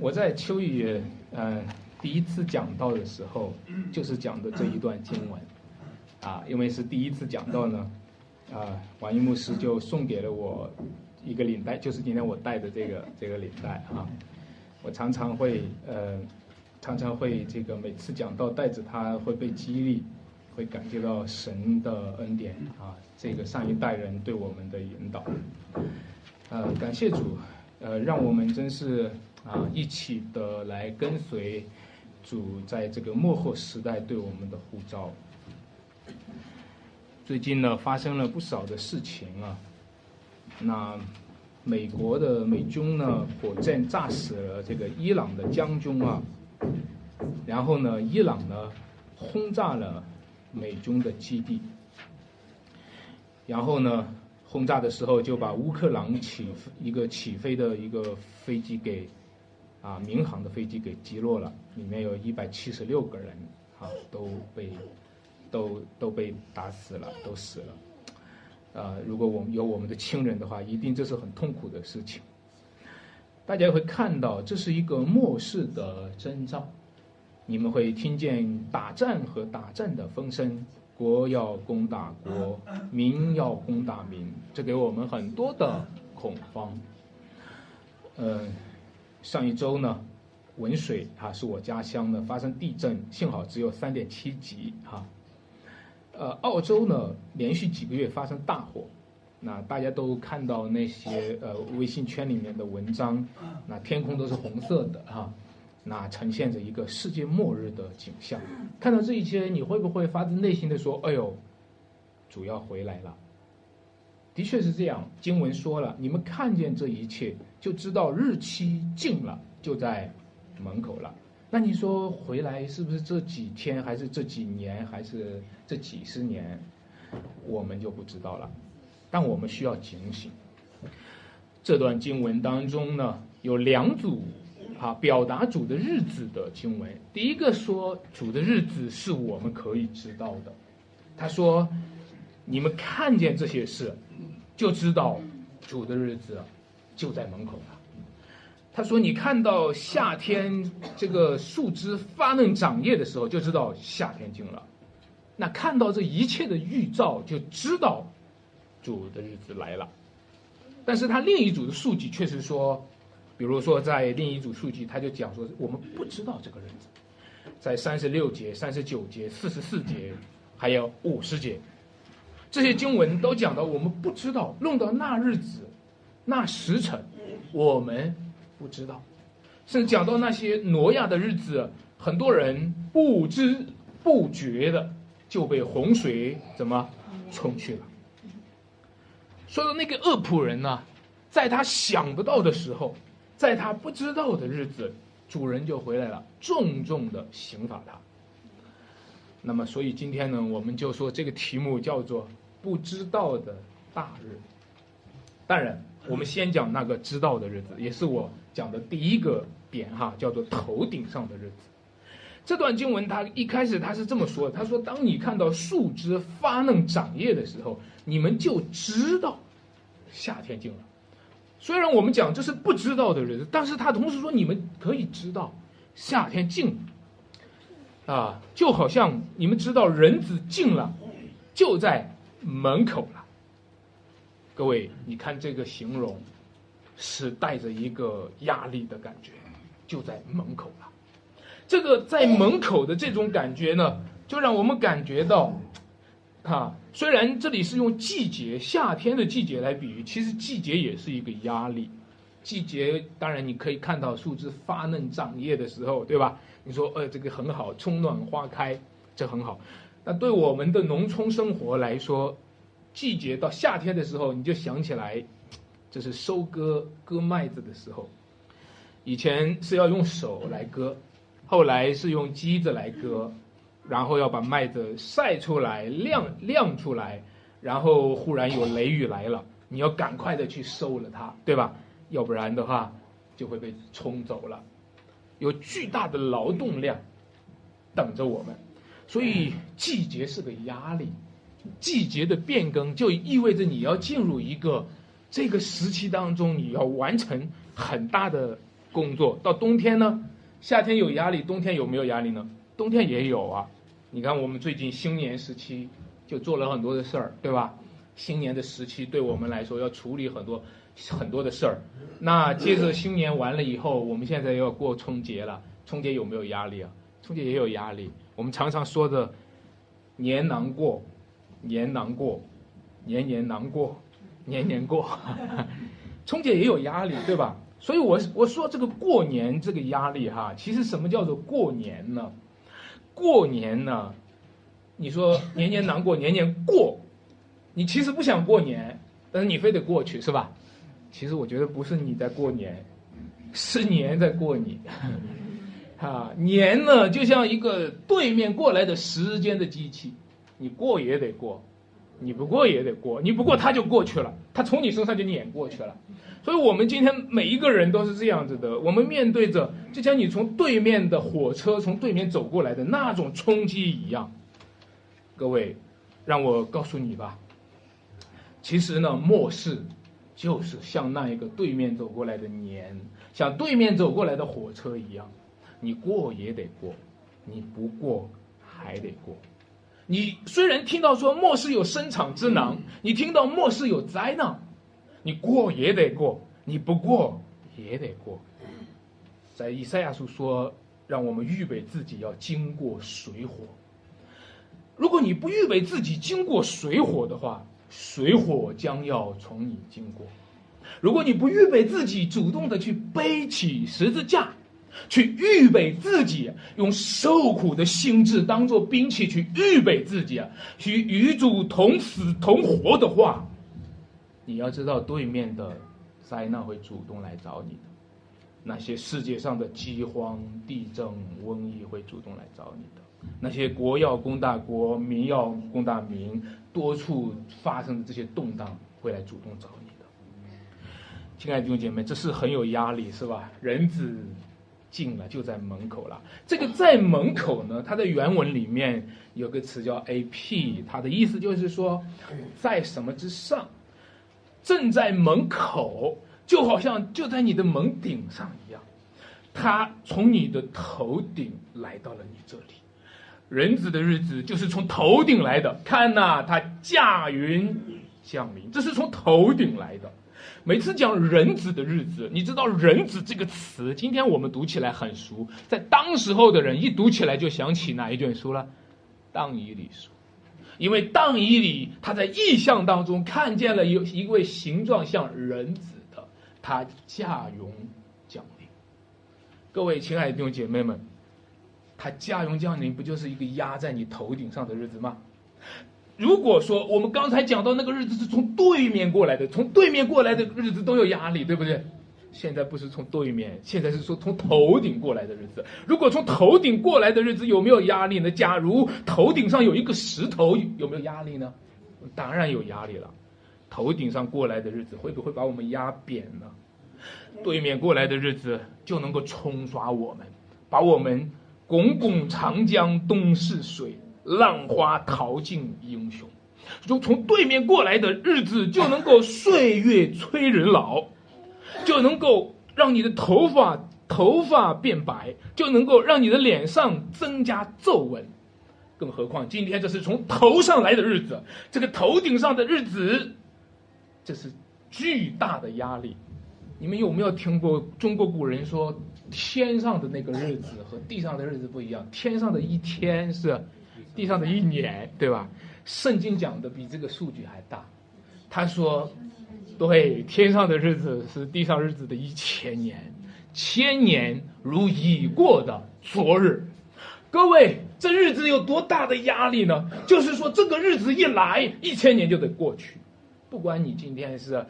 我在秋雨呃第一次讲到的时候，就是讲的这一段经文，啊，因为是第一次讲到呢，啊，王一牧师就送给了我一个领带，就是今天我戴的这个这个领带啊，我常常会呃常常会这个每次讲到带着它会被激励，会感觉到神的恩典啊，这个上一代人对我们的引导，呃，感谢主，呃，让我们真是啊一起的来跟随主在这个幕后时代对我们的呼召。最近呢，发生了不少的事情啊，那美国的美军呢，火箭炸死了这个伊朗的将军啊，然后呢，伊朗呢轰炸了美军的基地，然后呢。轰炸的时候就把乌克兰起一个起飞的一个飞机给啊民航的飞机给击落了，里面有一百七十六个人啊都被都都被打死了，都死了。啊，如果我们有我们的亲人的话，一定这是很痛苦的事情。大家会看到这是一个末世的征兆，你们会听见打仗和打仗的风声。国要攻打国，民要攻打民，这给我们很多的恐慌。嗯，上一周呢，文水啊是我家乡的，发生地震，幸好只有三点七级哈。呃，澳洲呢连续几个月发生大火，那大家都看到那些呃微信圈里面的文章，那天空都是红色的哈。那呈现着一个世界末日的景象。看到这一切，你会不会发自内心的说：“哎呦，主要回来了。”的确是这样。经文说了，你们看见这一切，就知道日期近了，就在门口了。那你说回来是不是这几天，还是这几年，还是这几十年？我们就不知道了。但我们需要警醒。这段经文当中呢，有两组。啊，表达主的日子的经文，第一个说主的日子是我们可以知道的。他说：“你们看见这些事，就知道主的日子就在门口了。”他说：“你看到夏天这个树枝发嫩长叶的时候，就知道夏天近了。那看到这一切的预兆，就知道主的日子来了。但是他另一组的数据却是说。”比如说，在另一组数据，他就讲说，我们不知道这个日子，在三十六节、三十九节、四十四节，还有五十节，这些经文都讲到我们不知道，弄到那日子、那时辰，我们不知道，甚至讲到那些挪亚的日子，很多人不知不觉的就被洪水怎么冲去了。说的那个恶仆人呢，在他想不到的时候。在他不知道的日子，主人就回来了，重重的刑罚他。那么，所以今天呢，我们就说这个题目叫做“不知道的大日”。当然，我们先讲那个知道的日子，也是我讲的第一个点哈，叫做头顶上的日子。这段经文他一开始他是这么说的：“他说，当你看到树枝发嫩长叶的时候，你们就知道夏天近了。”虽然我们讲这是不知道的日子，但是他同时说你们可以知道，夏天近，啊，就好像你们知道人子近了，就在门口了。各位，你看这个形容，是带着一个压力的感觉，就在门口了。这个在门口的这种感觉呢，就让我们感觉到。啊，虽然这里是用季节夏天的季节来比喻，其实季节也是一个压力。季节当然你可以看到树枝发嫩长叶的时候，对吧？你说呃这个很好，春暖花开，这很好。那对我们的农村生活来说，季节到夏天的时候，你就想起来，这是收割割麦子的时候。以前是要用手来割，后来是用机子来割。然后要把麦子晒出来、晾晾出来，然后忽然有雷雨来了，你要赶快的去收了它，对吧？要不然的话，就会被冲走了，有巨大的劳动量等着我们，所以季节是个压力，季节的变更就意味着你要进入一个这个时期当中，你要完成很大的工作。到冬天呢，夏天有压力，冬天有没有压力呢？冬天也有啊。你看我们最近新年时期就做了很多的事儿，对吧？新年的时期对我们来说要处理很多很多的事儿。那接着新年完了以后，我们现在要过春节了，春节有没有压力啊？春节也有压力。我们常常说的年难过，年难过，年年难过，年年过。春节也有压力，对吧？所以，我我说这个过年这个压力哈，其实什么叫做过年呢？过年呢，你说年年难过，年年过，你其实不想过年，但是你非得过去，是吧？其实我觉得不是你在过年，是年在过你。啊，年呢就像一个对面过来的时间的机器，你过也得过，你不过也得过，你不过他就过去了，他从你身上就碾过去了。所以，我们今天每一个人都是这样子的。我们面对着，就像你从对面的火车从对面走过来的那种冲击一样。各位，让我告诉你吧，其实呢，末世就是像那一个对面走过来的年，像对面走过来的火车一样，你过也得过，你不过还得过。你虽然听到说末世有生产之难，你听到末世有灾难。你过也得过，你不过也得过。在以赛亚书说，让我们预备自己要经过水火。如果你不预备自己经过水火的话，水火将要从你经过。如果你不预备自己主动的去背起十字架，去预备自己用受苦的心智当做兵器去预备自己，去与主同死同活的话。你要知道，对面的灾难会主动来找你的，那些世界上的饥荒、地震、瘟疫会主动来找你的，那些国要攻大国、民要攻大民，多处发生的这些动荡会来主动找你的。亲爱的弟兄姐妹，这是很有压力，是吧？人子近了，就在门口了。这个在门口呢，它的原文里面有个词叫 “a p”，它的意思就是说，在什么之上。正在门口，就好像就在你的门顶上一样，他从你的头顶来到了你这里。人子的日子就是从头顶来的，看呐，他驾云降临，这是从头顶来的。每次讲人子的日子，你知道“人子”这个词，今天我们读起来很熟，在当时候的人一读起来就想起哪一卷书了，《当以理书》。因为当以礼他在意象当中看见了有一位形状像人子的，他驾云降临。各位亲爱的弟兄姐妹们，他驾云降临不就是一个压在你头顶上的日子吗？如果说我们刚才讲到那个日子是从对面过来的，从对面过来的日子都有压力，对不对？现在不是从对面，现在是说从头顶过来的日子。如果从头顶过来的日子有没有压力呢？假如头顶上有一个石头，有没有压力呢？当然有压力了。头顶上过来的日子会不会把我们压扁呢？对面过来的日子就能够冲刷我们，把我们滚滚长江东逝水，浪花淘尽英雄。就从对面过来的日子就能够岁月催人老。就能够让你的头发头发变白，就能够让你的脸上增加皱纹，更何况今天这是从头上来的日子，这个头顶上的日子，这是巨大的压力。你们有没有听过中国古人说，天上的那个日子和地上的日子不一样？天上的一天是地上的一年，对吧？圣经讲的比这个数据还大，他说。对，天上的日子是地上日子的一千年，千年如已过的昨日。各位，这日子有多大的压力呢？就是说，这个日子一来，一千年就得过去。不管你今天是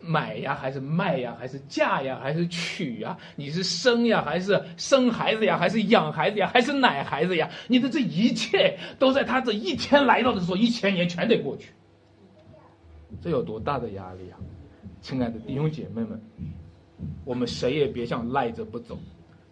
买呀，还是卖呀，还是嫁呀，还是娶呀，你是生呀，还是生孩子呀，还是养孩子呀，还是奶孩子呀，你的这一切都在他这一天来到的时候，一千年全得过去。这有多大的压力啊！亲爱的弟兄姐妹们，我们谁也别想赖着不走，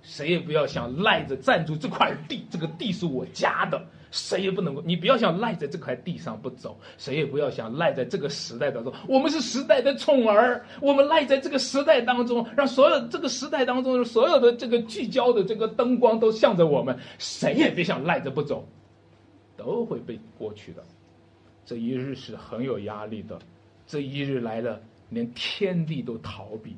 谁也不要想赖着站住这块地，这个地是我家的，谁也不能够。你不要想赖在这块地上不走，谁也不要想赖在这个时代当中。我们是时代的宠儿，我们赖在这个时代当中，让所有这个时代当中所有的这个聚焦的这个灯光都向着我们，谁也别想赖着不走，都会被过去的。这一日是很有压力的，这一日来了，连天地都逃避。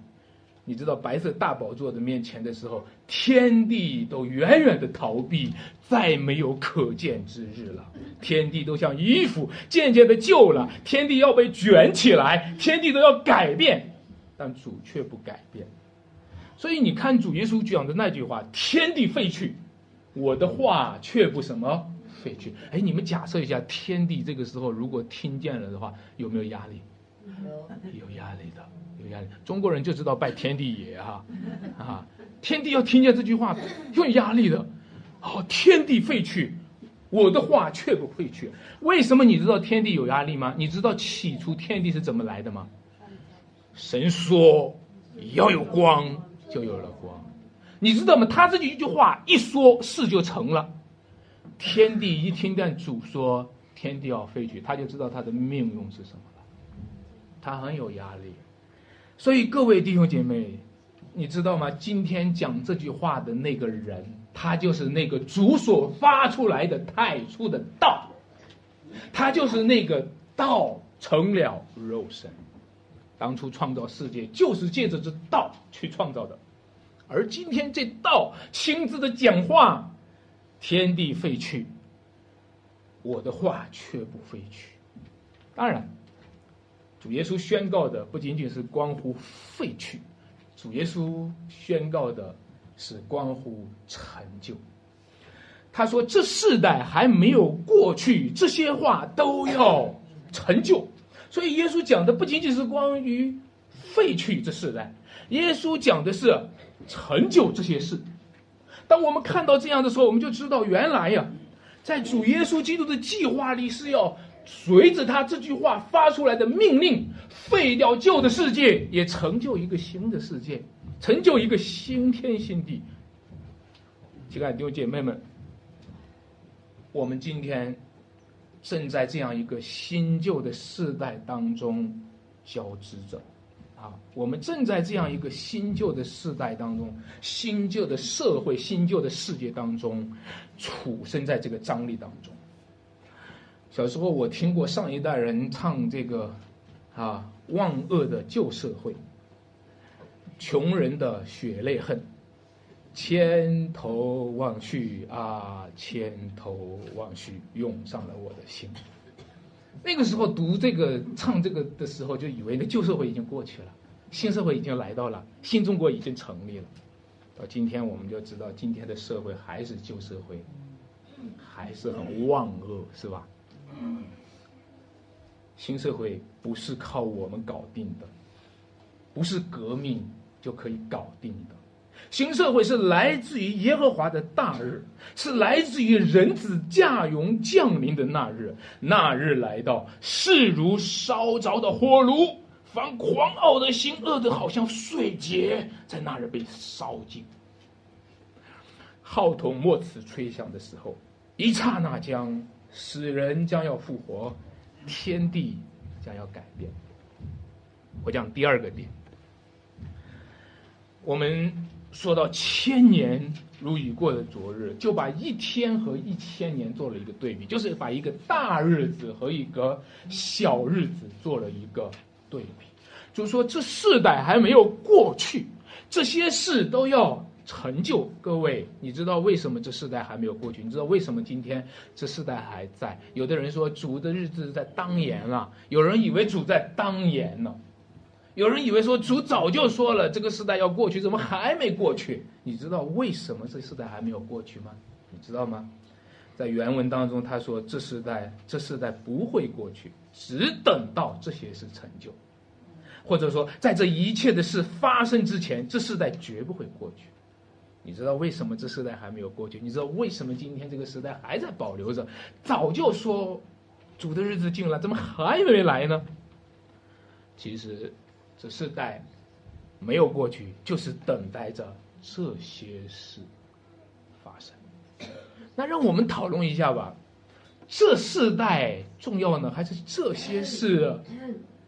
你知道白色大宝座的面前的时候，天地都远远的逃避，再没有可见之日了。天地都像衣服渐渐的旧了，天地要被卷起来，天地都要改变，但主却不改变。所以你看主耶稣讲的那句话：“天地废去，我的话却不什么废去。”哎，你们假设一下，天地这个时候如果听见了的话，有没有压力？有压力的。压力，中国人就知道拜天地爷哈，啊，天地要听见这句话，有压力的，哦，天地废去，我的话却不废去。为什么你知道天地有压力吗？你知道起初天地是怎么来的吗？神说要有光，就有了光。你知道吗？他这一句话一说，事就成了。天地一听见主说天地要废去，他就知道他的命运是什么了。他很有压力。所以各位弟兄姐妹，你知道吗？今天讲这句话的那个人，他就是那个主所发出来的太初的道，他就是那个道成了肉身。当初创造世界就是借着这道去创造的，而今天这道亲自的讲话，天地废去，我的话却不废去。当然。主耶稣宣告的不仅仅是关乎废去，主耶稣宣告的是关乎成就。他说：“这世代还没有过去，这些话都要成就。”所以耶稣讲的不仅仅是关于废去这世代，耶稣讲的是成就这些事。当我们看到这样的时候，我们就知道原来呀，在主耶稣基督的计划里是要。随着他这句话发出来的命令，废掉旧的世界，也成就一个新的世界，成就一个新天新地。亲爱的弟兄姐妹们，我们今天正在这样一个新旧的世代当中交织着，啊，我们正在这样一个新旧的世代当中，新旧的社会、新旧的世界当中，处身在这个张力当中。小时候我听过上一代人唱这个，啊，万恶的旧社会，穷人的血泪恨，千头万绪啊，千头万绪涌上了我的心。那个时候读这个唱这个的时候，就以为那旧社会已经过去了，新社会已经来到了，新中国已经成立了。到今天我们就知道，今天的社会还是旧社会，还是很万恶，是吧？新社会不是靠我们搞定的，不是革命就可以搞定的。新社会是来自于耶和华的大日，是来自于人子驾云降临的那日。那日来到，势如烧着的火炉，凡狂傲的心、恶的，好像碎结，在那日被烧尽。号筒末次吹响的时候，一刹那将。死人将要复活，天地将要改变。我讲第二个点，我们说到千年如已过的昨日，就把一天和一千年做了一个对比，就是把一个大日子和一个小日子做了一个对比，就是说这世代还没有过去，这些事都要。成就各位，你知道为什么这世代还没有过去？你知道为什么今天这世代还在？有的人说主的日子在当言了，有人以为主在当言呢，有人以为说主早就说了这个时代要过去，怎么还没过去？你知道为什么这世代还没有过去吗？你知道吗？在原文当中他说这世代这世代不会过去，只等到这些事成就，或者说在这一切的事发生之前，这世代绝不会过去。你知道为什么这时代还没有过去？你知道为什么今天这个时代还在保留着？早就说主的日子近了，怎么还没来呢？其实这世代没有过去，就是等待着这些事发生。那让我们讨论一下吧，这世代重要呢，还是这些事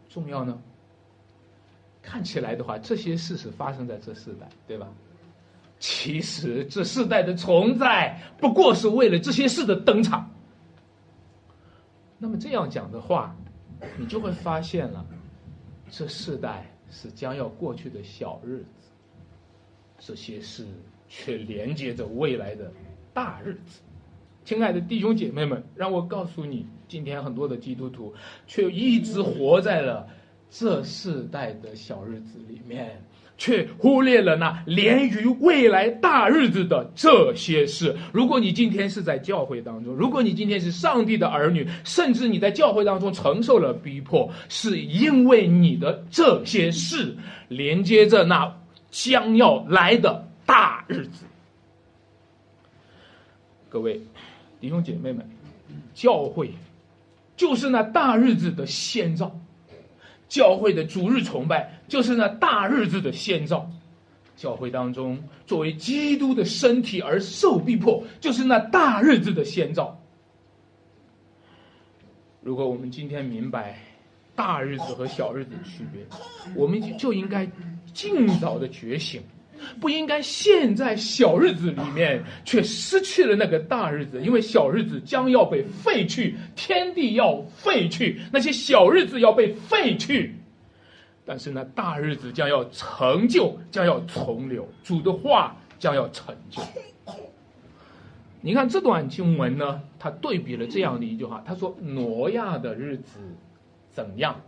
重要呢？看起来的话，这些事是发生在这世代，对吧？其实这世代的存在，不过是为了这些事的登场。那么这样讲的话，你就会发现了，这世代是将要过去的小日子，这些事却连接着未来的大日子。亲爱的弟兄姐妹们，让我告诉你，今天很多的基督徒却一直活在了这世代的小日子里面。却忽略了那连于未来大日子的这些事。如果你今天是在教会当中，如果你今天是上帝的儿女，甚至你在教会当中承受了逼迫，是因为你的这些事连接着那将要来的大日子。各位弟兄姐妹们，教会就是那大日子的先兆。教会的主日崇拜就是那大日子的先兆，教会当中作为基督的身体而受逼迫，就是那大日子的先兆。如果我们今天明白大日子和小日子的区别，我们就应该尽早的觉醒。不应该陷在小日子里面，却失去了那个大日子，因为小日子将要被废去，天地要废去，那些小日子要被废去，但是呢，大日子将要成就，将要重流，主的话将要成就。你看这段经文呢，他对比了这样的一句话，他说：“挪亚的日子怎样，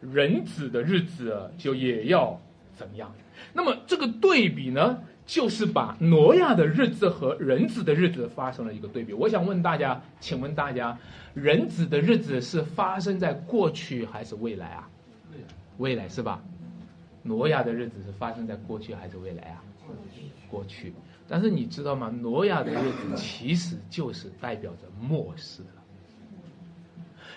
人子的日子就也要怎么样。”那么这个对比呢，就是把挪亚的日子和人子的日子发生了一个对比。我想问大家，请问大家，人子的日子是发生在过去还是未来啊？未来是吧？挪亚的日子是发生在过去还是未来啊？过去。但是你知道吗？挪亚的日子其实就是代表着末世了。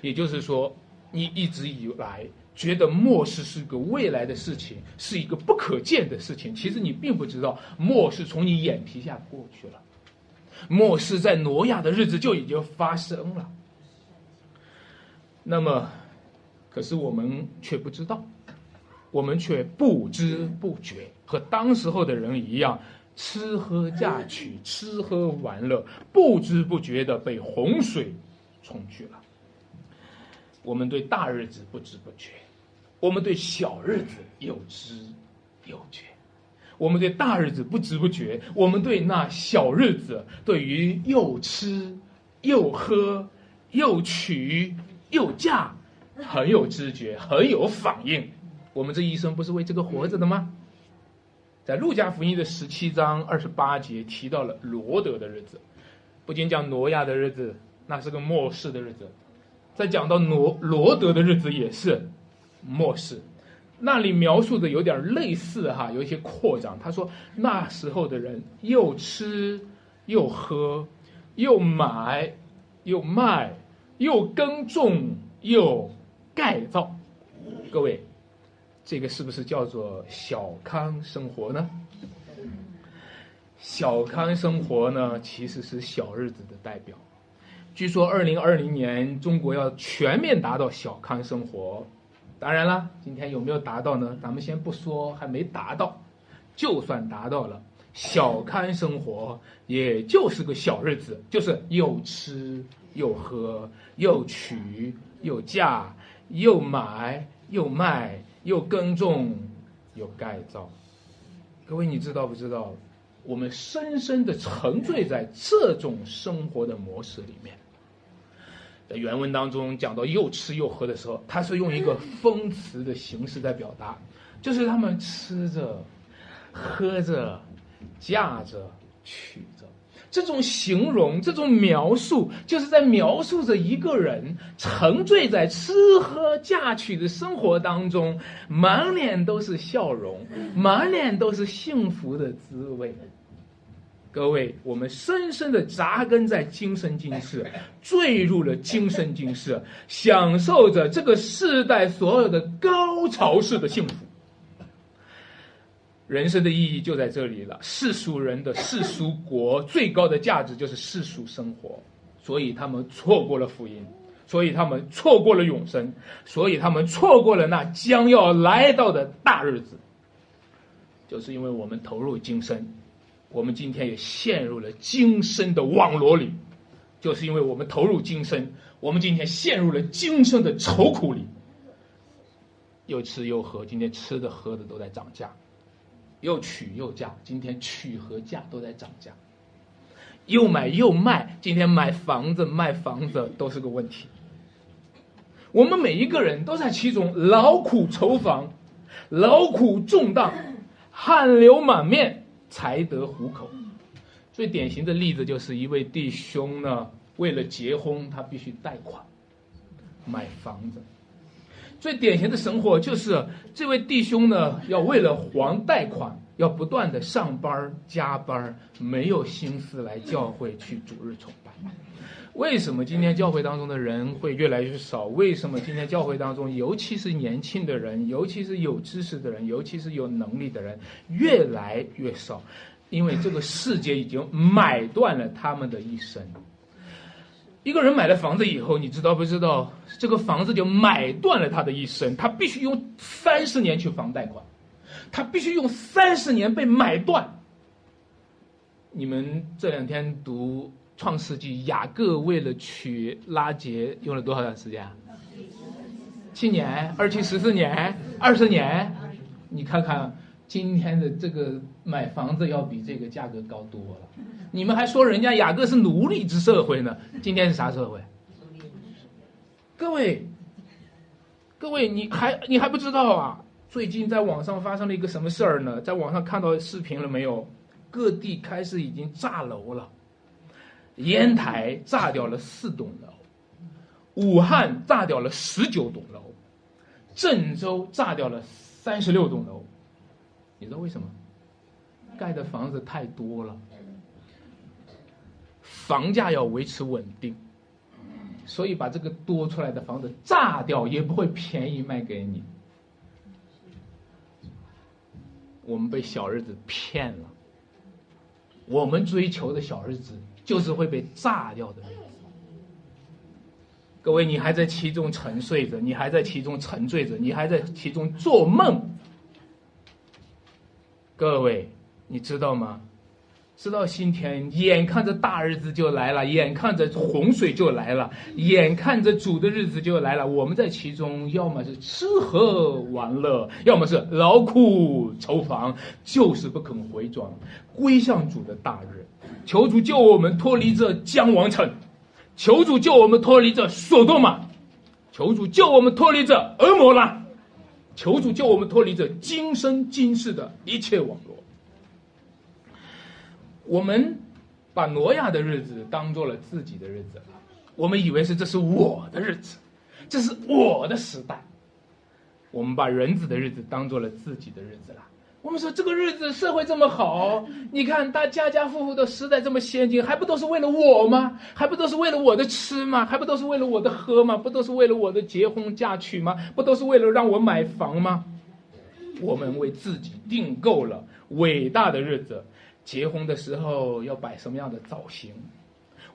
也就是说，你一直以来。觉得末世是个未来的事情，是一个不可见的事情。其实你并不知道，末世从你眼皮下过去了。末世在挪亚的日子就已经发生了。那么，可是我们却不知道，我们却不知不觉，和当时候的人一样，吃喝嫁娶，吃喝玩乐，不知不觉的被洪水冲去了。我们对大日子不知不觉。我们对小日子有知有觉，我们对大日子不知不觉，我们对那小日子，对于又吃又喝又娶又嫁，很有知觉，很有反应。我们这一生不是为这个活着的吗？在路加福音的十七章二十八节提到了罗德的日子，不仅讲挪亚的日子，那是个末世的日子，在讲到罗罗德的日子也是。末世，那里描述的有点类似哈，有一些扩张。他说那时候的人又吃又喝，又买又卖，又耕种又盖造。各位，这个是不是叫做小康生活呢？小康生活呢，其实是小日子的代表。据说二零二零年中国要全面达到小康生活。当然了，今天有没有达到呢？咱们先不说，还没达到。就算达到了，小康生活也就是个小日子，就是又吃又喝，又娶又嫁，又买又卖，又耕种又改造。各位，你知道不知道？我们深深的沉醉在这种生活的模式里面。在原文当中讲到又吃又喝的时候，他是用一个风词的形式在表达，就是他们吃着、喝着、嫁着、娶着，这种形容、这种描述，就是在描述着一个人沉醉在吃喝嫁娶的生活当中，满脸都是笑容，满脸都是幸福的滋味。各位，我们深深的扎根在今生今世，坠入了今生今世，享受着这个世代所有的高潮式的幸福。人生的意义就在这里了。世俗人的世俗国最高的价值就是世俗生活，所以他们错过了福音，所以他们错过了永生，所以他们错过了那将要来到的大日子。就是因为我们投入今生，我们今天也陷入了今生的网罗里。就是因为我们投入今生，我们今天陷入了今生的愁苦里。又吃又喝，今天吃的喝的都在涨价。又娶又嫁，今天娶和嫁都在涨价；又买又卖，今天买房子卖房子都是个问题。我们每一个人都在其中劳苦愁烦，劳苦重担，汗流满面才得糊口。最典型的例子就是一位弟兄呢，为了结婚，他必须贷款买房子。最典型的生活就是这位弟兄呢，要为了还贷款，要不断的上班加班，没有心思来教会去主日崇拜。为什么今天教会当中的人会越来越少？为什么今天教会当中，尤其是年轻的人，尤其是有知识的人，尤其是有能力的人，越来越少？因为这个世界已经买断了他们的一生。一个人买了房子以后，你知道不知道？这个房子就买断了他的一生，他必须用三十年去还贷款，他必须用三十年被买断。你们这两天读《创世纪》，雅各为了娶拉结用了多少段时间？七年、二七十四年、二十年，你看看。今天的这个买房子要比这个价格高多了，你们还说人家雅各是奴隶制社会呢？今天是啥社会？各位，各位，你还你还不知道啊？最近在网上发生了一个什么事儿呢？在网上看到视频了没有？各地开始已经炸楼了，烟台炸掉了四栋楼，武汉炸掉了十九栋楼，郑州炸掉了三十六栋楼。你知道为什么？盖的房子太多了，房价要维持稳定，所以把这个多出来的房子炸掉也不会便宜卖给你。我们被小日子骗了，我们追求的小日子就是会被炸掉的。各位，你还在其中沉睡着，你还在其中沉醉着，你还在其中做梦。各位，你知道吗？直到今天眼看着大日子就来了，眼看着洪水就来了，眼看着主的日子就来了。我们在其中，要么是吃喝玩乐，要么是劳苦愁烦，就是不肯回转，归向主的大日。求主救我们脱离这将王城，求主救我们脱离这索多玛，求主救我们脱离这俄摩拉。求主救我们脱离这今生今世的一切网络。我们把挪亚的日子当做了自己的日子，我们以为是这是我的日子，这是我的时代。我们把人子的日子当做了自己的日子了。我们说这个日子社会这么好，你看大家家户户的时代这么先进，还不都是为了我吗？还不都是为了我的吃吗？还不都是为了我的喝吗？不都是为了我的结婚嫁娶吗？不都是为了让我买房吗？我们为自己订购了伟大的日子，结婚的时候要摆什么样的造型？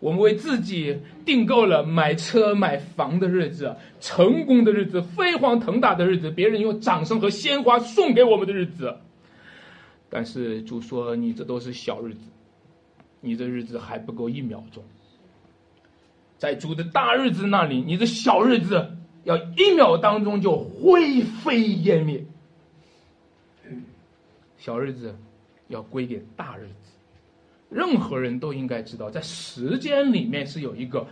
我们为自己订购了买车买房的日子，成功的日子，飞黄腾达的日子，别人用掌声和鲜花送给我们的日子。但是主说：“你这都是小日子，你这日子还不够一秒钟。在主的大日子那里，你的小日子要一秒当中就灰飞烟灭。小日子要归给大日子。任何人都应该知道，在时间里面是有一个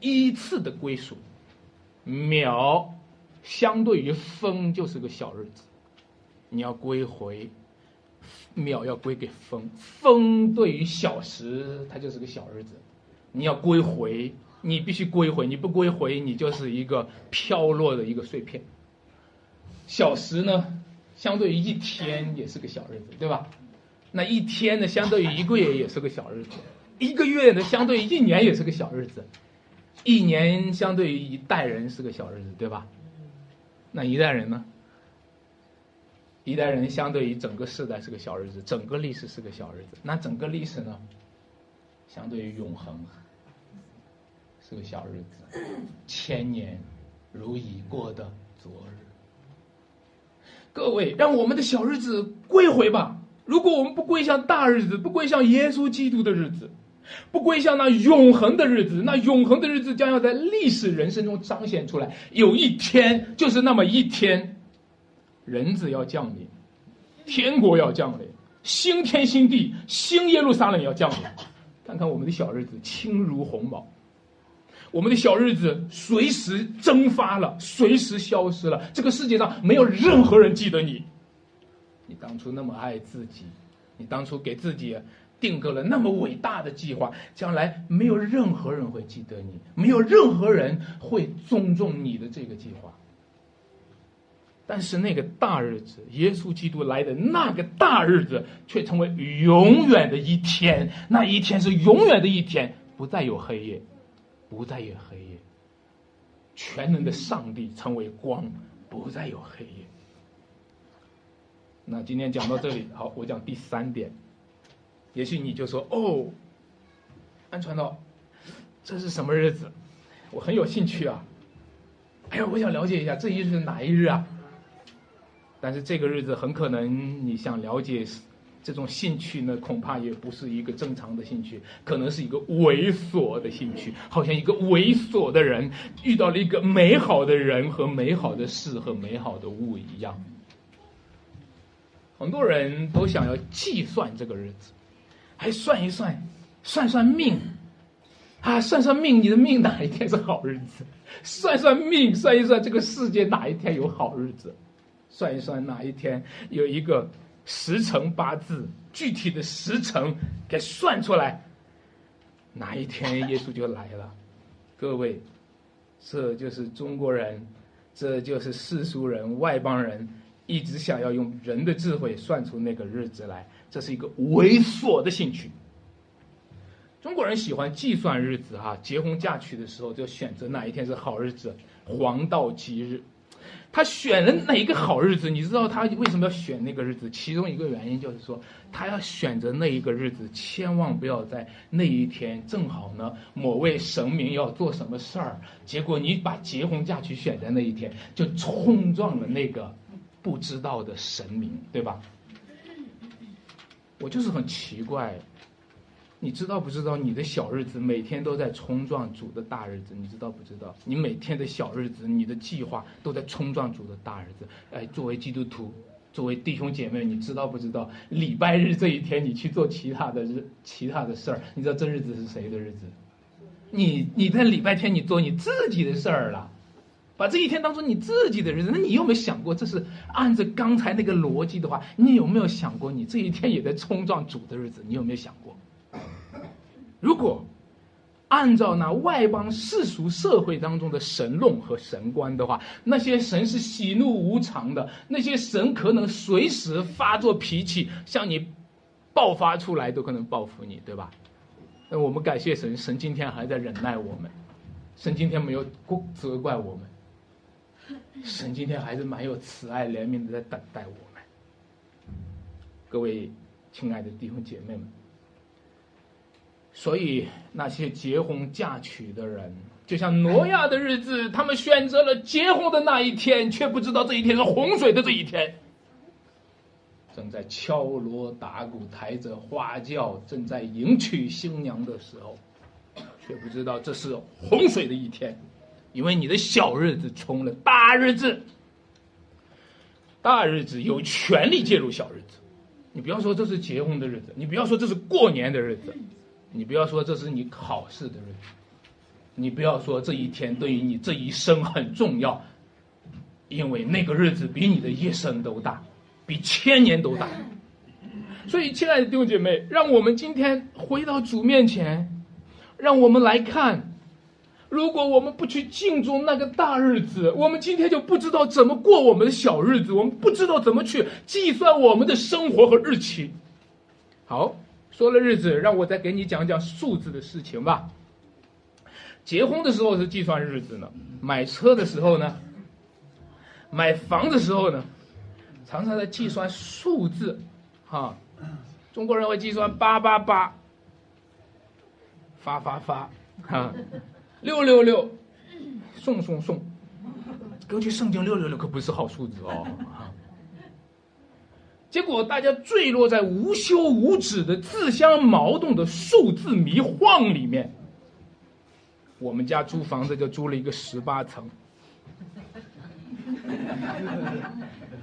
依次的归属。秒相对于分就是个小日子，你要归回。”秒要归给风，风对于小时，它就是个小日子。你要归回，你必须归回，你不归回，你就是一个飘落的一个碎片。小时呢，相对于一天也是个小日子，对吧？那一天呢，相对于一个月也是个小日子；一个月呢，相对于一年也是个小日子；一年相对于一代人是个小日子，对吧？那一代人呢？一代人相对于整个世代是个小日子，整个历史是个小日子。那整个历史呢，相对于永恒是个小日子，千年如已过的昨日。各位，让我们的小日子归回吧。如果我们不归向大日子，不归向耶稣基督的日子，不归向那永恒的日子，那永恒的日子将要在历史人生中彰显出来。有一天，就是那么一天，人子要降临，天国要降临，新天新地，新耶路撒冷要降临。看看我们的小日子，轻如鸿毛。我们的小日子随时蒸发了，随时消失了。这个世界上没有任何人记得你。你当初那么爱自己，你当初给自己定格了那么伟大的计划，将来没有任何人会记得你，没有任何人会尊重你的这个计划。但是那个大日子，耶稣基督来的那个大日子，却成为永远的一天。那一天是永远的一天，不再有黑夜。不再有黑夜，全能的上帝成为光，不再有黑夜。那今天讲到这里，好，我讲第三点。也许你就说：“哦，安传道，这是什么日子？我很有兴趣啊！哎呀，我想了解一下这一日是哪一日啊？”但是这个日子很可能你想了解。这种兴趣呢，恐怕也不是一个正常的兴趣，可能是一个猥琐的兴趣，好像一个猥琐的人遇到了一个美好的人和美好的事和美好的物一样。很多人都想要计算这个日子，还算一算，算算命，啊，算算命，你的命哪一天是好日子？算算命，算一算这个世界哪一天有好日子？算一算哪一天有一个。时辰八字具体的时辰给算出来，哪一天耶稣就来了？各位，这就是中国人，这就是世俗人、外邦人一直想要用人的智慧算出那个日子来，这是一个猥琐的兴趣。中国人喜欢计算日子哈，结婚嫁娶的时候就选择哪一天是好日子，黄道吉日。他选了哪一个好日子？你知道他为什么要选那个日子？其中一个原因就是说，他要选择那一个日子，千万不要在那一天正好呢，某位神明要做什么事儿，结果你把结婚嫁娶选在那一天，就冲撞了那个不知道的神明，对吧？我就是很奇怪。你知道不知道你的小日子每天都在冲撞主的大日子？你知道不知道？你每天的小日子，你的计划都在冲撞主的大日子。哎，作为基督徒，作为弟兄姐妹，你知道不知道？礼拜日这一天，你去做其他的日、其他的事儿，你知道这日子是谁的日子？你你在礼拜天你做你自己的事儿了，把这一天当做你自己的日子。那你有没有想过，这是按照刚才那个逻辑的话，你有没有想过，你这一天也在冲撞主的日子？你有没有想过？如果按照那外邦世俗社会当中的神论和神观的话，那些神是喜怒无常的，那些神可能随时发作脾气，向你爆发出来，都可能报复你，对吧？那我们感谢神，神今天还在忍耐我们，神今天没有过责怪我们，神今天还是蛮有慈爱怜悯的在等待我们。各位亲爱的弟兄姐妹们。所以那些结婚嫁娶的人，就像挪亚的日子，他们选择了结婚的那一天，却不知道这一天是洪水的这一天。正在敲锣打鼓、抬着花轿，正在迎娶新娘的时候，却不知道这是洪水的一天，因为你的小日子冲了大日子。大日子有权利介入小日子，你不要说这是结婚的日子，你不要说这是过年的日子。你不要说这是你考试的日子，你不要说这一天对于你这一生很重要，因为那个日子比你的一生都大，比千年都大。所以，亲爱的弟兄姐妹，让我们今天回到主面前，让我们来看，如果我们不去敬重那个大日子，我们今天就不知道怎么过我们的小日子，我们不知道怎么去计算我们的生活和日期。好。说了日子，让我再给你讲讲数字的事情吧。结婚的时候是计算日子呢，买车的时候呢，买房的时候呢，常常在计算数字，哈，中国人会计算八八八，发发发，哈，六六六，送送送，根据圣经六六六可不是好数字哦，结果大家坠落在无休无止的自相矛盾的数字迷晃里面。我们家租房子就租了一个十八层，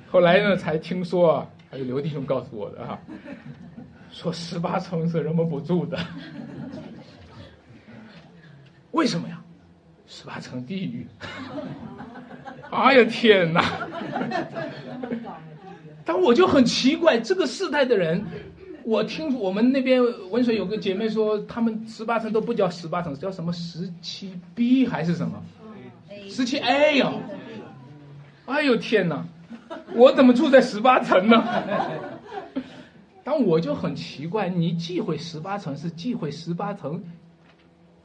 后来呢才听说啊，还有刘弟兄告诉我的哈，说十八层是人们不住的，为什么呀？十八层地狱！哎呀天哪！但我就很奇怪，这个世代的人。我听我们那边文水有个姐妹说，他们十八层都不叫十八层，叫什么十七 B 还是什么？十七 A 呀！哎呦天哪，我怎么住在十八层呢？但我就很奇怪，你忌讳十八层是忌讳十八层，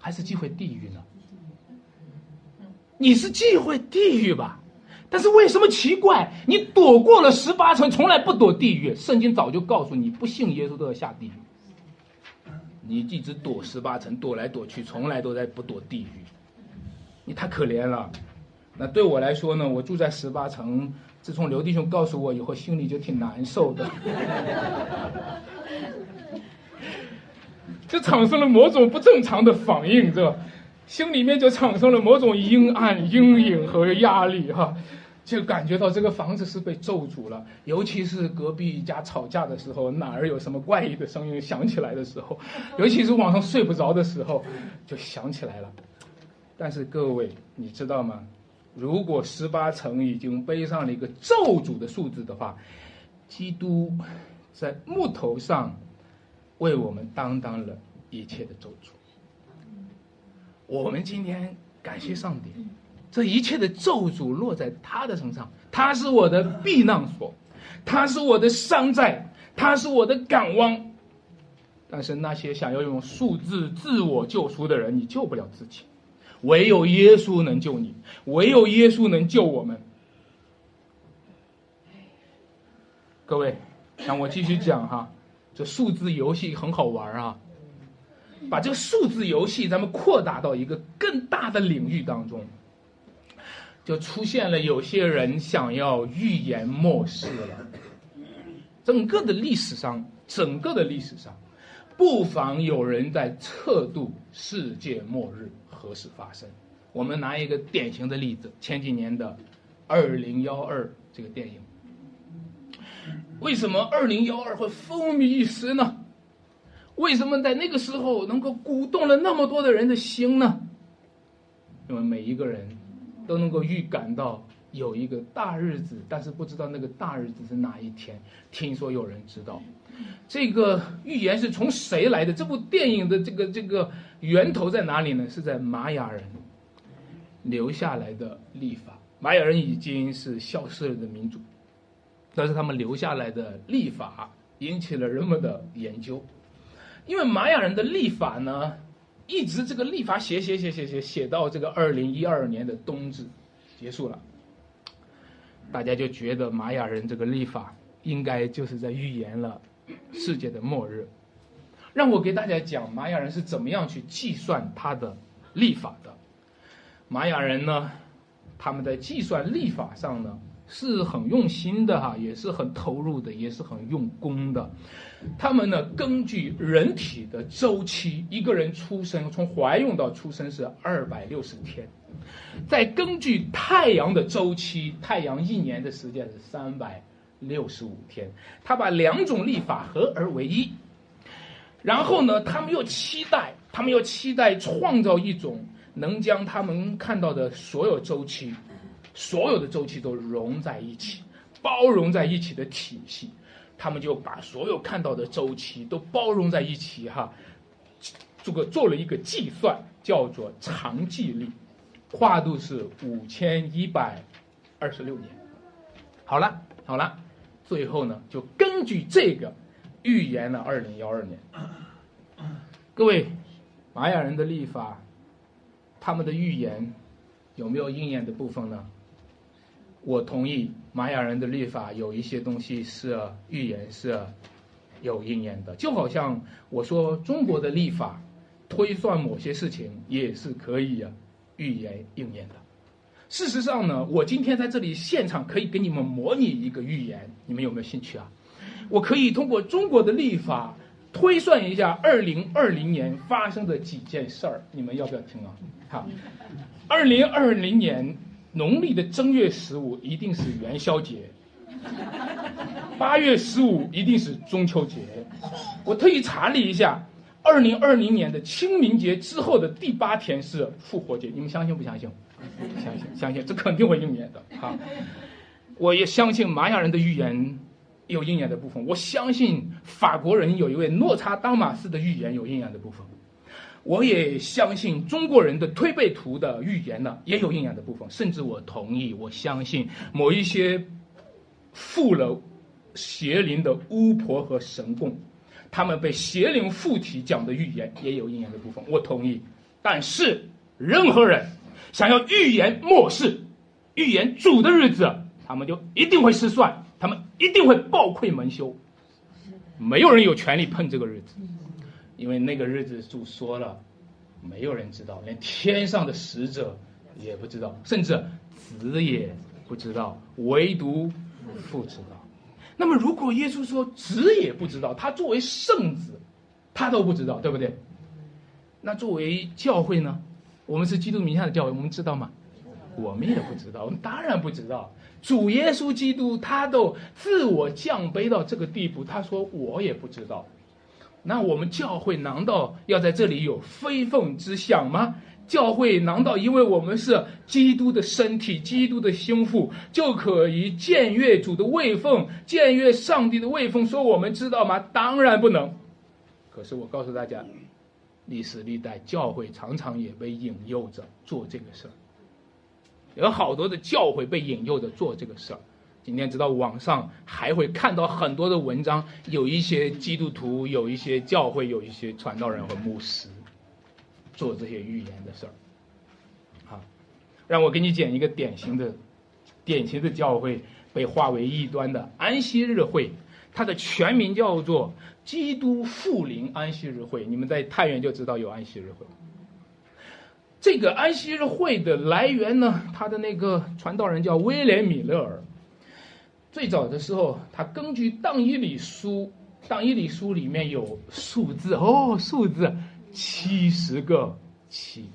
还是忌讳地狱呢？你是忌讳地狱吧？但是为什么奇怪？你躲过了十八层，从来不躲地狱。圣经早就告诉你，不信耶稣都要下地狱。你一直躲十八层，躲来躲去，从来都在不躲地狱。你太可怜了。那对我来说呢？我住在十八层，自从刘弟兄告诉我以后，心里就挺难受的，就产生了某种不正常的反应，这吧？心里面就产生了某种阴暗、阴影和压力，哈。就感觉到这个房子是被咒诅了，尤其是隔壁家吵架的时候，哪儿有什么怪异的声音响起来的时候，尤其是晚上睡不着的时候，就想起来了。但是各位，你知道吗？如果十八层已经背上了一个咒诅的数字的话，基督在木头上为我们担当了一切的咒诅。我们今天感谢上帝。这一切的咒诅落在他的身上，他是我的避难所，他是我的山寨，他是我的港湾。但是那些想要用数字自我救赎的人，你救不了自己，唯有耶稣能救你，唯有耶稣能救我们。各位，让我继续讲哈，这数字游戏很好玩啊，把这个数字游戏咱们扩大到一个更大的领域当中。就出现了有些人想要预言末世了。整个的历史上，整个的历史上，不妨有人在测度世界末日何时发生。我们拿一个典型的例子，前几年的《二零幺二》这个电影。为什么《二零幺二》会风靡一时呢？为什么在那个时候能够鼓动了那么多的人的心呢？因为每一个人。都能够预感到有一个大日子，但是不知道那个大日子是哪一天。听说有人知道，这个预言是从谁来的？这部电影的这个这个源头在哪里呢？是在玛雅人留下来的历法。玛雅人已经是消失了的民族，但是他们留下来的历法引起了人们的研究，因为玛雅人的历法呢。一直这个历法写写写写写写到这个二零一二年的冬至结束了，大家就觉得玛雅人这个历法应该就是在预言了世界的末日。让我给大家讲玛雅人是怎么样去计算他的历法的。玛雅人呢，他们在计算历法上呢。是很用心的哈，也是很投入的，也是很用功的。他们呢，根据人体的周期，一个人出生从怀孕到出生是二百六十天，再根据太阳的周期，太阳一年的时间是三百六十五天。他把两种历法合而为一，然后呢，他们又期待，他们又期待创造一种能将他们看到的所有周期。所有的周期都融在一起，包容在一起的体系，他们就把所有看到的周期都包容在一起哈，这个做了一个计算，叫做长纪历，跨度是五千一百二十六年。好了好了，最后呢，就根据这个预言了二零幺二年。各位，玛雅人的历法，他们的预言有没有应验的部分呢？我同意玛雅人的律法有一些东西是预言是有应验的，就好像我说中国的历法推算某些事情也是可以预言应验的。事实上呢，我今天在这里现场可以给你们模拟一个预言，你们有没有兴趣啊？我可以通过中国的历法推算一下二零二零年发生的几件事儿，你们要不要听啊？好，二零二零年农历的正月十五一定是元宵节，八月十五一定是中秋节。我特意查了一下，二零二零年的清明节之后的第八天是复活节，你们相信不相信？相信相信，这肯定会应验的哈！我也相信玛雅人的预言有应验的部分，我相信法国人有一位诺查当马斯的预言有应验的部分，我也相信中国人的推背图的预言呢也有应验的部分，甚至我同意，我相信某一些附了邪灵的巫婆和神供，他们被邪灵附体讲的预言也有应验的部分，我同意。但是任何人。想要预言末世、预言主的日子，他们就一定会失算，他们一定会暴愧蒙羞。没有人有权利碰这个日子，因为那个日子主说了，没有人知道，连天上的使者也不知道，甚至子也不知道，唯独父知道。那么，如果耶稣说子也不知道，他作为圣子，他都不知道，对不对？那作为教会呢？我们是基督名下的教会，我们知道吗？我们也不知道，我们当然不知道。主耶稣基督他都自我降卑到这个地步，他说我也不知道。那我们教会难道要在这里有非分之想吗？教会难道因为我们是基督的身体、基督的心腹，就可以僭越主的位奉、僭越上帝的位奉，说我们知道吗？当然不能。可是我告诉大家。历史历代教会常常也被引诱着做这个事儿，有好多的教会被引诱着做这个事儿。今天知道网上还会看到很多的文章，有一些基督徒、有一些教会、有一些传道人和牧师做这些预言的事儿。好，让我给你讲一个典型的、典型的教会被划为异端的安息日会。它的全名叫做基督复临安息日会，你们在太原就知道有安息日会。这个安息日会的来源呢，他的那个传道人叫威廉米勒尔。最早的时候，他根据《当以理书》，《当以理书》里面有数字哦，数字七十个七，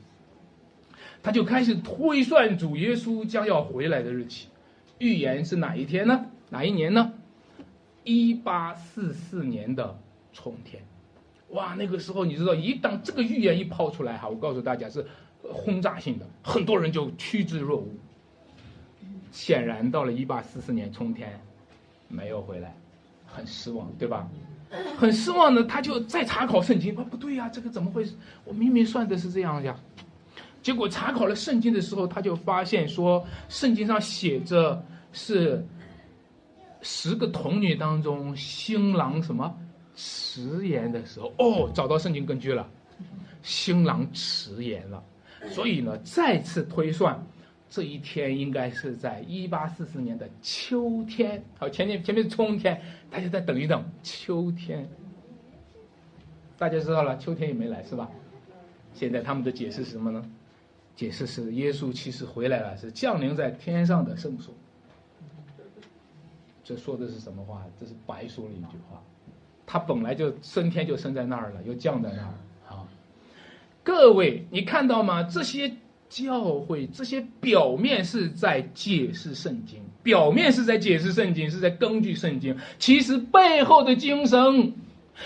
他就开始推算主耶稣将要回来的日期，预言是哪一天呢？哪一年呢？一八四四年的春天，哇，那个时候你知道，一当这个预言一抛出来哈，我告诉大家是轰炸性的，很多人就趋之若鹜。显然到了一八四四年春天，没有回来，很失望，对吧？很失望呢，他就再查考圣经，啊，不对呀，这个怎么会？我明明算的是这样呀。结果查考了圣经的时候，他就发现说，圣经上写着是。十个童女当中，新郎什么迟延的时候，哦，找到圣经根据了，新郎迟延了，所以呢，再次推算，这一天应该是在一八四四年的秋天。好，前面前面是春天，大家再等一等，秋天，大家知道了，秋天也没来是吧？现在他们的解释是什么呢？解释是耶稣其实回来了，是降临在天上的圣所。这说的是什么话？这是白说了一句话，他本来就升天就升在那儿了，又降在那儿啊！各位，你看到吗？这些教会，这些表面是在解释圣经，表面是在解释圣经，是在根据圣经，其实背后的精神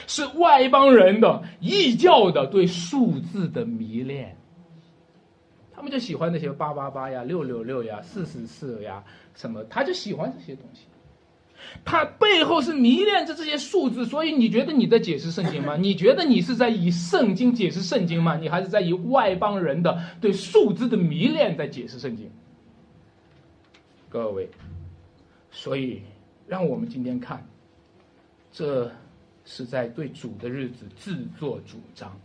是外邦人的异教的对数字的迷恋，他们就喜欢那些八八八呀、六六六呀、四四四呀什么，他就喜欢这些东西。他背后是迷恋着这些数字，所以你觉得你在解释圣经吗？你觉得你是在以圣经解释圣经吗？你还是在以外邦人的对数字的迷恋在解释圣经？各位，所以让我们今天看，这是在对主的日子自作主张，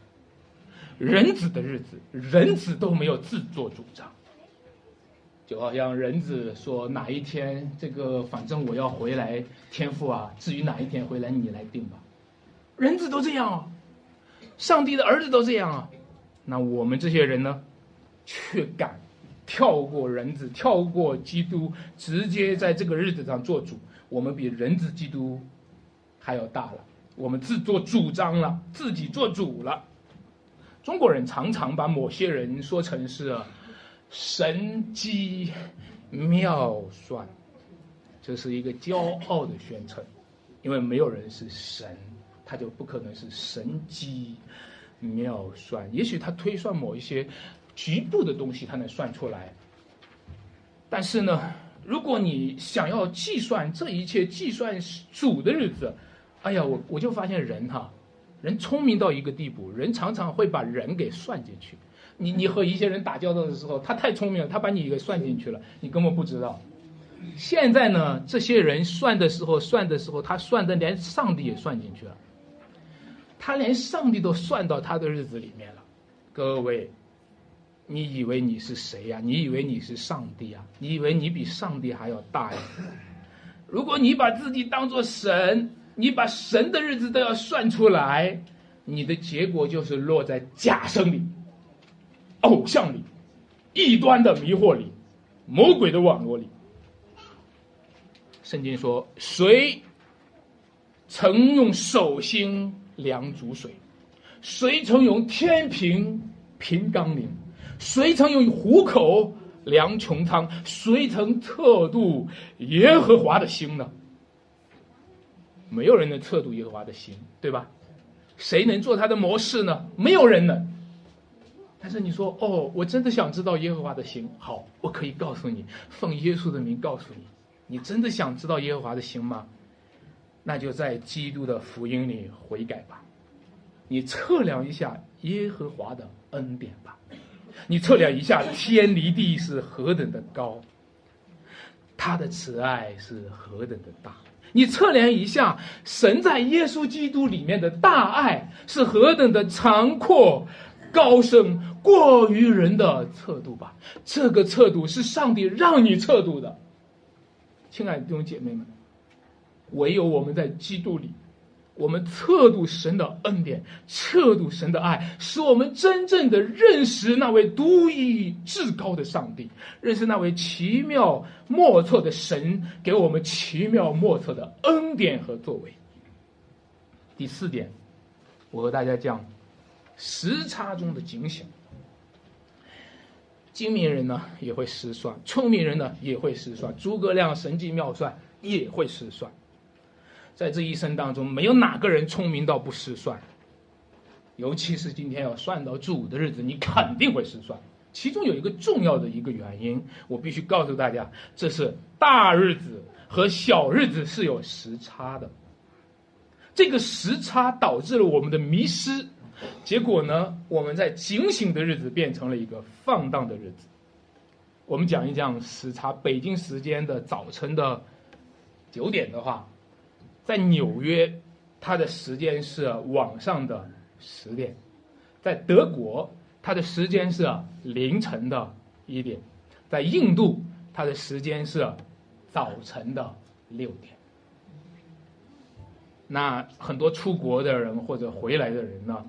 人子的日子，人子都没有自作主张。就好像人子说哪一天这个，反正我要回来，天父啊，至于哪一天回来你来定吧。人子都这样啊，上帝的儿子都这样啊，那我们这些人呢，却敢跳过人子，跳过基督，直接在这个日子上做主。我们比人子基督还要大了，我们自作主张了，自己做主了。中国人常常把某些人说成是神机妙算，这是一个骄傲的宣称，因为没有人是神，他就不可能是神机妙算。也许他推算某一些局部的东西，他能算出来，但是呢？如果你想要计算这一切，计算主的日子，哎呀，我我就发现人哈，人聪明到一个地步，人常常会把人给算进去。你你和一些人打交道的时候，他太聪明了，他把你给算进去了，你根本不知道。现在呢，这些人算的时候，算的时候，他算的连上帝也算进去了，他连上帝都算到他的日子里面了，各位。你以为你是谁呀？你以为你是上帝呀？你以为你比上帝还要大呀？如果你把自己当做神，你把神的日子都要算出来，你的结果就是落在假神里、偶像里、异端的迷惑里、魔鬼的网络里。圣经说：“谁曾用手心量足水？谁曾用天平平纲领？”谁曾用虎口量穹苍？谁曾测度耶和华的心呢？没有人能测度耶和华的心，对吧？谁能做他的模式呢？没有人能。但是你说，哦，我真的想知道耶和华的心。好，我可以告诉你，奉耶稣的名告诉你，你真的想知道耶和华的心吗？那就在基督的福音里悔改吧。你测量一下耶和华的恩典吧。你测量一下，天离地是何等的高，他的慈爱是何等的大。你测量一下，神在耶稣基督里面的大爱是何等的长阔、高深，过于人的测度吧。这个测度是上帝让你测度的，亲爱的弟兄姐妹们，唯有我们在基督里。我们测度神的恩典，测度神的爱，使我们真正的认识那位独一至高的上帝，认识那位奇妙莫测的神，给我们奇妙莫测的恩典和作为。第四点，我和大家讲时差中的警醒。精明人呢也会失算，聪明人呢也会失算，诸葛亮神机妙算也会失算。在这一生当中，没有哪个人聪明到不失算。尤其是今天要算到主的日子，你肯定会失算。其中有一个重要的一个原因，我必须告诉大家，这是大日子和小日子是有时差的。这个时差导致了我们的迷失，结果呢，我们在警醒的日子变成了一个放荡的日子。我们讲一讲时差，北京时间的早晨的九点的话。在纽约，它的时间是晚上的十点；在德国，它的时间是凌晨的一点；在印度，它的时间是早晨的六点。那很多出国的人或者回来的人呢，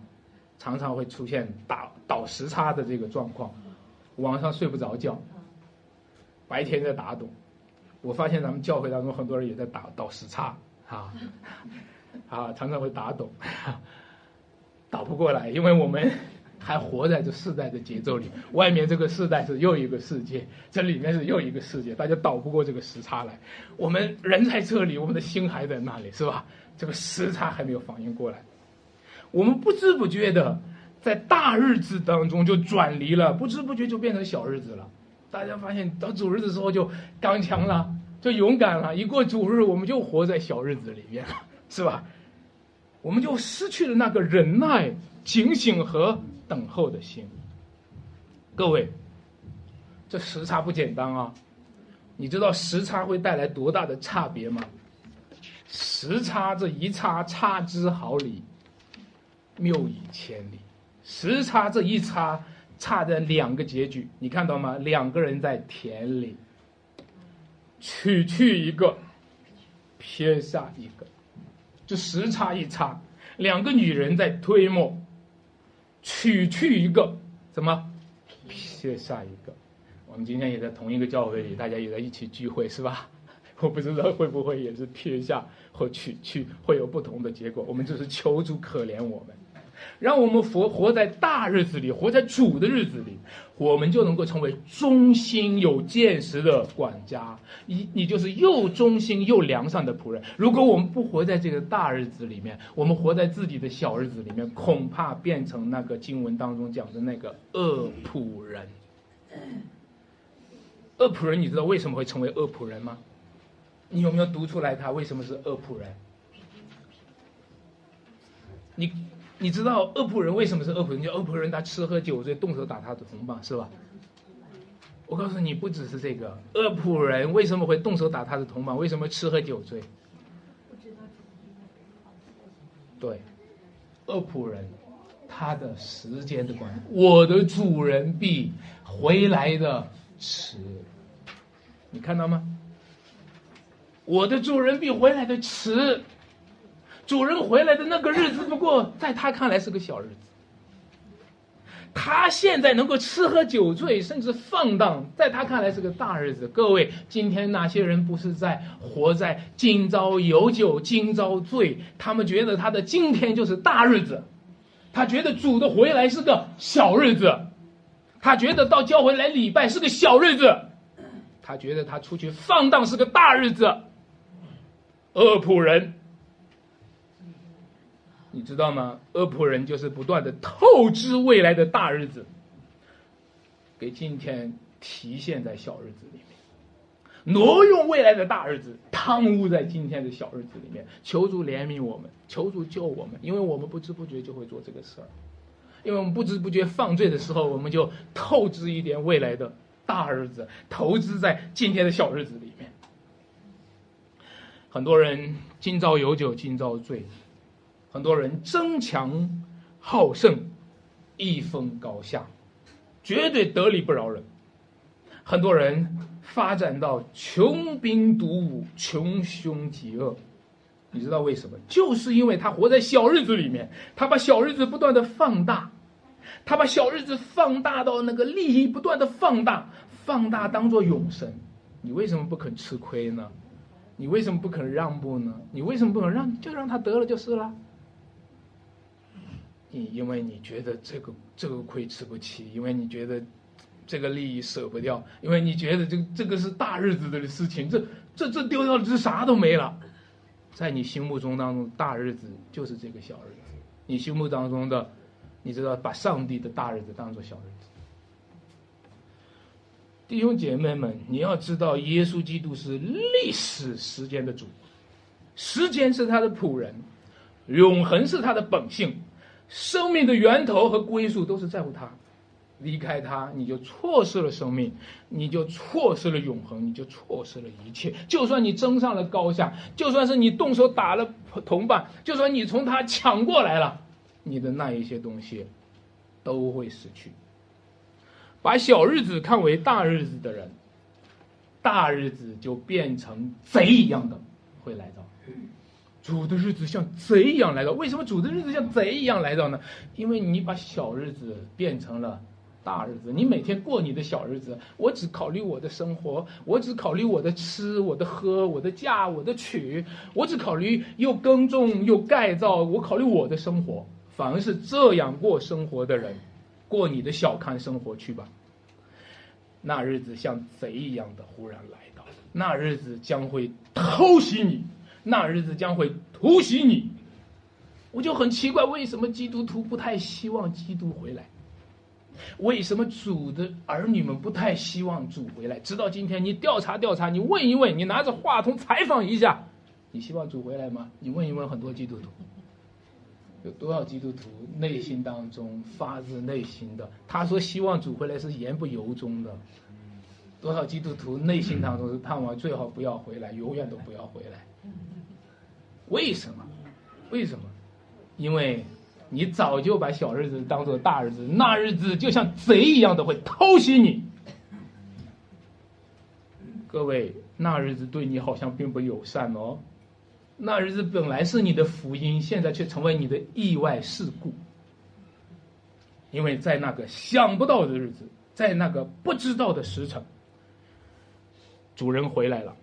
常常会出现倒倒时差的这个状况，晚上睡不着觉，白天在打盹。我发现咱们教会当中很多人也在打倒时差。啊，啊，常常会打盹，倒不过来，因为我们还活在这世代的节奏里。外面这个世代是又一个世界，这里面是又一个世界，大家倒不过这个时差来。我们人在这里，我们的心还在那里，是吧？这个时差还没有反应过来，我们不知不觉的在大日子当中就转离了，不知不觉就变成小日子了。大家发现到主日的时候就刚强了。就勇敢了，一过主日，我们就活在小日子里面了，是吧？我们就失去了那个忍耐、警醒和等候的心。各位，这时差不简单啊！你知道时差会带来多大的差别吗？时差这一差，差之毫厘，谬以千里；时差这一差，差在两个结局，你看到吗？两个人在田里，取去一个，撇下一个，就时差一差，两个女人在推磨，取去一个，怎么撇下一个？我们今天也在同一个教会里，大家也在一起聚会，是吧？我不知道会不会也是撇下和取去会有不同的结果。我们只是求主可怜我们。让我们活活在大日子里，活在主的日子里，我们就能够成为忠心有见识的管家。你你就是又忠心又良善的仆人。如果我们不活在这个大日子里面，我们活在自己的小日子里面，恐怕变成那个经文当中讲的那个恶仆人。恶仆人，你知道为什么会成为恶仆人吗？你有没有读出来他为什么是恶仆人？你。你知道恶仆人为什么是恶仆人？叫恶仆人，他吃喝酒醉，动手打他的同伴，是吧？我告诉你，不只是这个，恶仆人为什么会动手打他的同伴？为什么吃喝酒醉？对，恶仆人，他的时间的关系，我的主人必回来的迟，你看到吗？我的主人必回来的迟。主人回来的那个日子，不过在他看来是个小日子。他现在能够吃喝酒醉，甚至放荡，在他看来是个大日子。各位，今天哪些人不是在活在今朝有酒今朝醉？他们觉得他的今天就是大日子，他觉得主的回来是个小日子，他觉得到教会来礼拜是个小日子，他觉得他出去放荡是个大日子。恶仆人。你知道吗？恶仆人就是不断的透支未来的大日子，给今天体现在小日子里面，挪用未来的大日子，贪污在今天的小日子里面。求主怜悯我们，求主救我们，因为我们不知不觉就会做这个事儿，因为我们不知不觉犯罪的时候，我们就透支一点未来的大日子，投资在今天的小日子里面。很多人今朝有酒今朝醉。很多人争强好胜，一分高下，绝对得理不饶人。很多人发展到穷兵黩武、穷凶极恶，你知道为什么？就是因为他活在小日子里面，他把小日子不断的放大，他把小日子放大到那个利益不断的放大，放大当做永生。你为什么不肯吃亏呢？你为什么不肯让步呢？你为什么不能让？就让他得了就是了。你因为你觉得这个这个亏吃不起，因为你觉得这个利益舍不掉，因为你觉得这这个是大日子的事情，这这这丢掉了这啥都没了，在你心目中当中大日子就是这个小日子，你心目当中的，你知道把上帝的大日子当做小日子。弟兄姐妹们，你要知道，耶稣基督是历史时间的主，时间是他的仆人，永恒是他的本性。生命的源头和归宿都是在乎他，离开他，你就错失了生命，你就错失了永恒，你就错失了一切。就算你争上了高下，就算是你动手打了同伴，就算你从他抢过来了，你的那一些东西都会失去。把小日子看为大日子的人，大日子就变成贼一样的会来到。主的日子像贼一样来到，为什么主的日子像贼一样来到呢？因为你把小日子变成了大日子，你每天过你的小日子，我只考虑我的生活，我只考虑我的吃、我的喝、我的嫁、我的娶，我只考虑又耕种又盖造，我考虑我的生活。反而是这样过生活的人，过你的小康生活去吧。那日子像贼一样的忽然来到，那日子将会偷袭你。那日子将会突袭你，我就很奇怪，为什么基督徒不太希望基督回来？为什么主的儿女们不太希望主回来？直到今天，你调查调查，你问一问，你拿着话筒采访一下，你希望主回来吗？你问一问很多基督徒，有多少基督徒内心当中发自内心的，他说希望主回来是言不由衷的。多少基督徒内心当中是盼望最好不要回来，永远都不要回来。为什么？为什么？因为你早就把小日子当做大日子，那日子就像贼一样的会偷袭你。各位，那日子对你好像并不友善哦，那日子本来是你的福音，现在却成为你的意外事故。因为在那个想不到的日子，在那个不知道的时辰，主人回来了，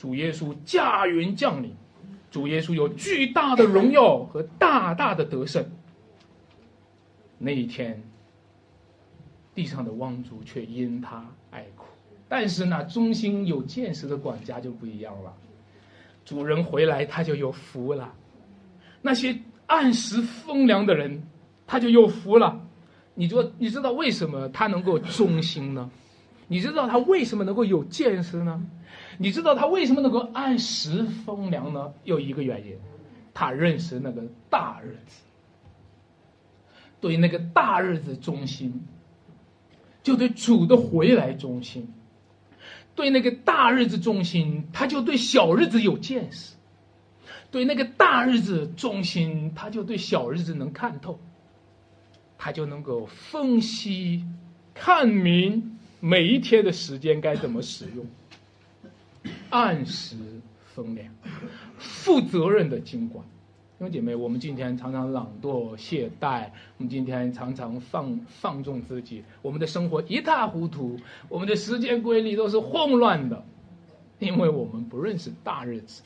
主耶稣驾云降临，主耶稣有巨大的荣耀和大大的得胜。那一天，地上的汪族却因他哀哭。但是那忠心有见识的管家就不一样了，主人回来他就有福了，那些按时风凉的人他就有福了。你说你知道为什么他能够忠心呢？你知道他为什么能够有见识呢？你知道他为什么能够按时风凉呢？有一个原因，他认识那个大日子。对那个大日子忠心，就对主的回来忠心；对那个大日子忠心，他就对小日子有见识；对那个大日子忠心，他就对小日子能看透，他就能够分析、看明每一天的时间该怎么使用，按时分粮，负责任的经管。弟兄姐妹，我们今天常常懒惰懈怠，我们今天常常放放纵自己，我们的生活一塌糊涂，我们的时间规律都是混乱的，因为我们不认识大日子。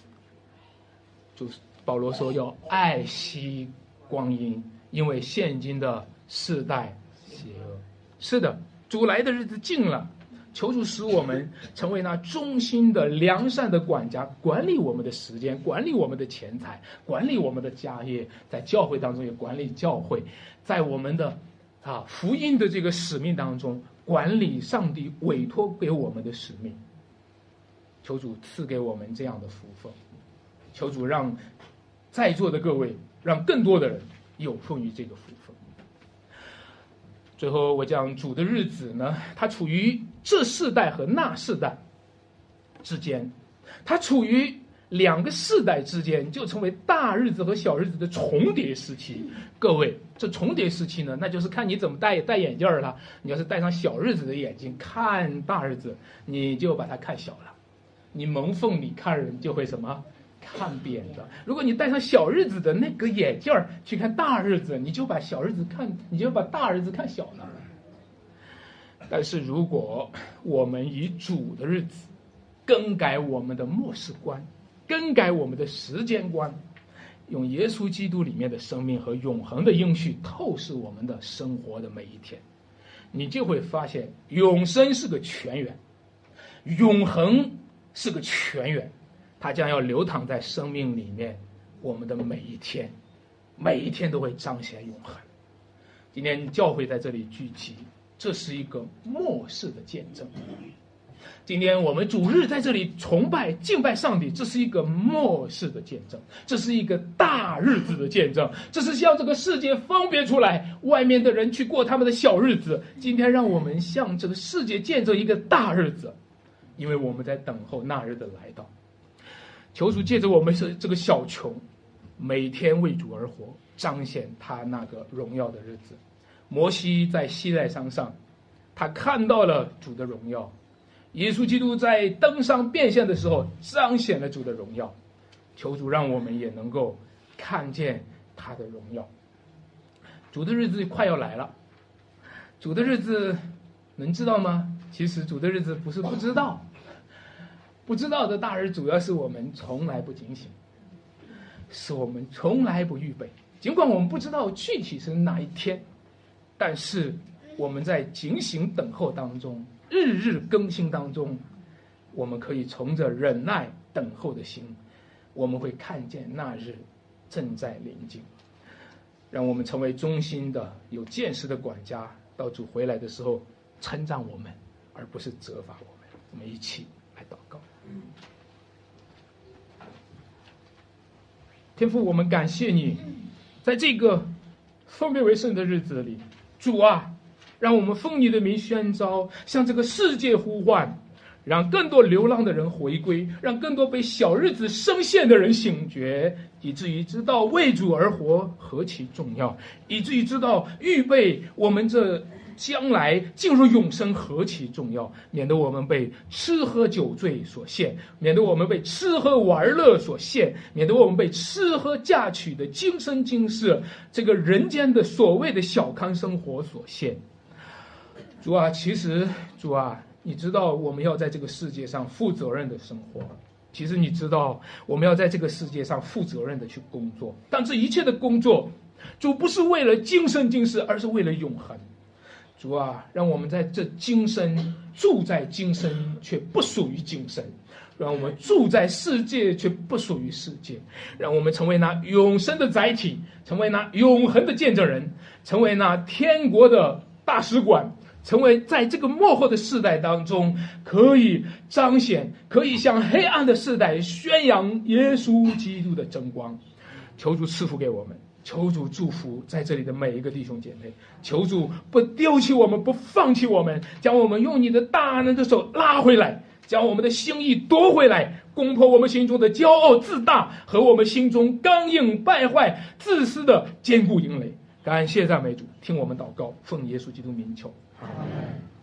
就是保罗说要爱惜光阴，因为现今的世代邪恶。是的，主来的日子近了。求主使我们成为那忠心的良善的管家，管理我们的时间，管理我们的钱财，管理我们的家业，在教会当中也管理教会，在我们的啊福音的这个使命当中管理上帝委托给我们的使命。求主赐给我们这样的福分，求主让在座的各位，让更多的人有份于这个福分。最后，我讲主的日子呢，它处于这世代和那世代之间，它处于两个世代之间，就成为大日子和小日子的重叠时期。各位，这重叠时期呢，那就是看你怎么戴戴眼镜了。你要是戴上小日子的眼睛看大日子，你就把它看小了；你蒙缝里看人，就会什么？看扁的。如果你戴上小日子的那个眼镜儿去看大日子，你就把小日子看，你就把大日子看小了。但是如果我们以主的日子更改我们的末世观，更改我们的时间观，用耶稣基督里面的生命和永恒的应许透视我们的生活的每一天，你就会发现永生是个泉源，永恒是个泉源。它将要流淌在生命里面，我们的每一天，每一天都会彰显永恒。今天教会在这里聚集，这是一个末世的见证。今天我们主日在这里崇拜敬拜上帝，这是一个末世的见证，这是一个大日子的见证，这是向这个世界分别出来，外面的人去过他们的小日子。今天让我们向这个世界见证一个大日子，因为我们在等候那日的来到。求主借着我们是这个小穷，每天为主而活，彰显他那个荣耀的日子。摩西在西奈山上，他看到了主的荣耀；耶稣基督在登上变现的时候，彰显了主的荣耀。求主让我们也能够看见他的荣耀。主的日子快要来了，主的日子能知道吗？其实主的日子不是不知道。不知道的大日，主要是我们从来不警醒，是我们从来不预备。尽管我们不知道具体是哪一天，但是我们在警醒等候当中，日日更新当中，我们可以从着忍耐等候的心，我们会看见那日正在临近。让我们成为忠心的、有见识的管家，到主回来的时候称赞我们，而不是责罚我们。我们一起来祷告。天父，我们感谢你，在这个分别为圣的日子里，主啊，让我们奉你的名宣召，向这个世界呼唤，让更多流浪的人回归，让更多被小日子深陷的人醒觉，以至于知道为主而活何其重要，以至于知道预备我们这将来进入永生何其重要，免得我们被吃喝酒醉所限，免得我们被吃喝玩乐所限，免得我们被吃喝嫁娶的今生今世这个人间的所谓的小康生活所限。主啊，其实主啊。你知道我们要在这个世界上负责任的生活，其实你知道我们要在这个世界上负责任的去工作，但这一切的工作，主不是为了今生今世，而是为了永恒。主啊，让我们在这今生住在今生，却不属于今生；让我们住在世界，却不属于世界；让我们成为那永生的载体，成为那永恒的见证人，成为那天国的大使馆。成为在这个幕后的世代当中，可以彰显，可以向黑暗的世代宣扬耶稣基督的真光。求主赐福给我们，求主祝福在这里的每一个弟兄姐妹。求主不丢弃我们，不放弃我们，将我们用你的大能的手拉回来，将我们的心意夺回来，攻破我们心中的骄傲自大和我们心中刚硬败坏、自私的坚固营垒。感谢赞美主，听我们祷告，奉耶稣基督名求。Amen.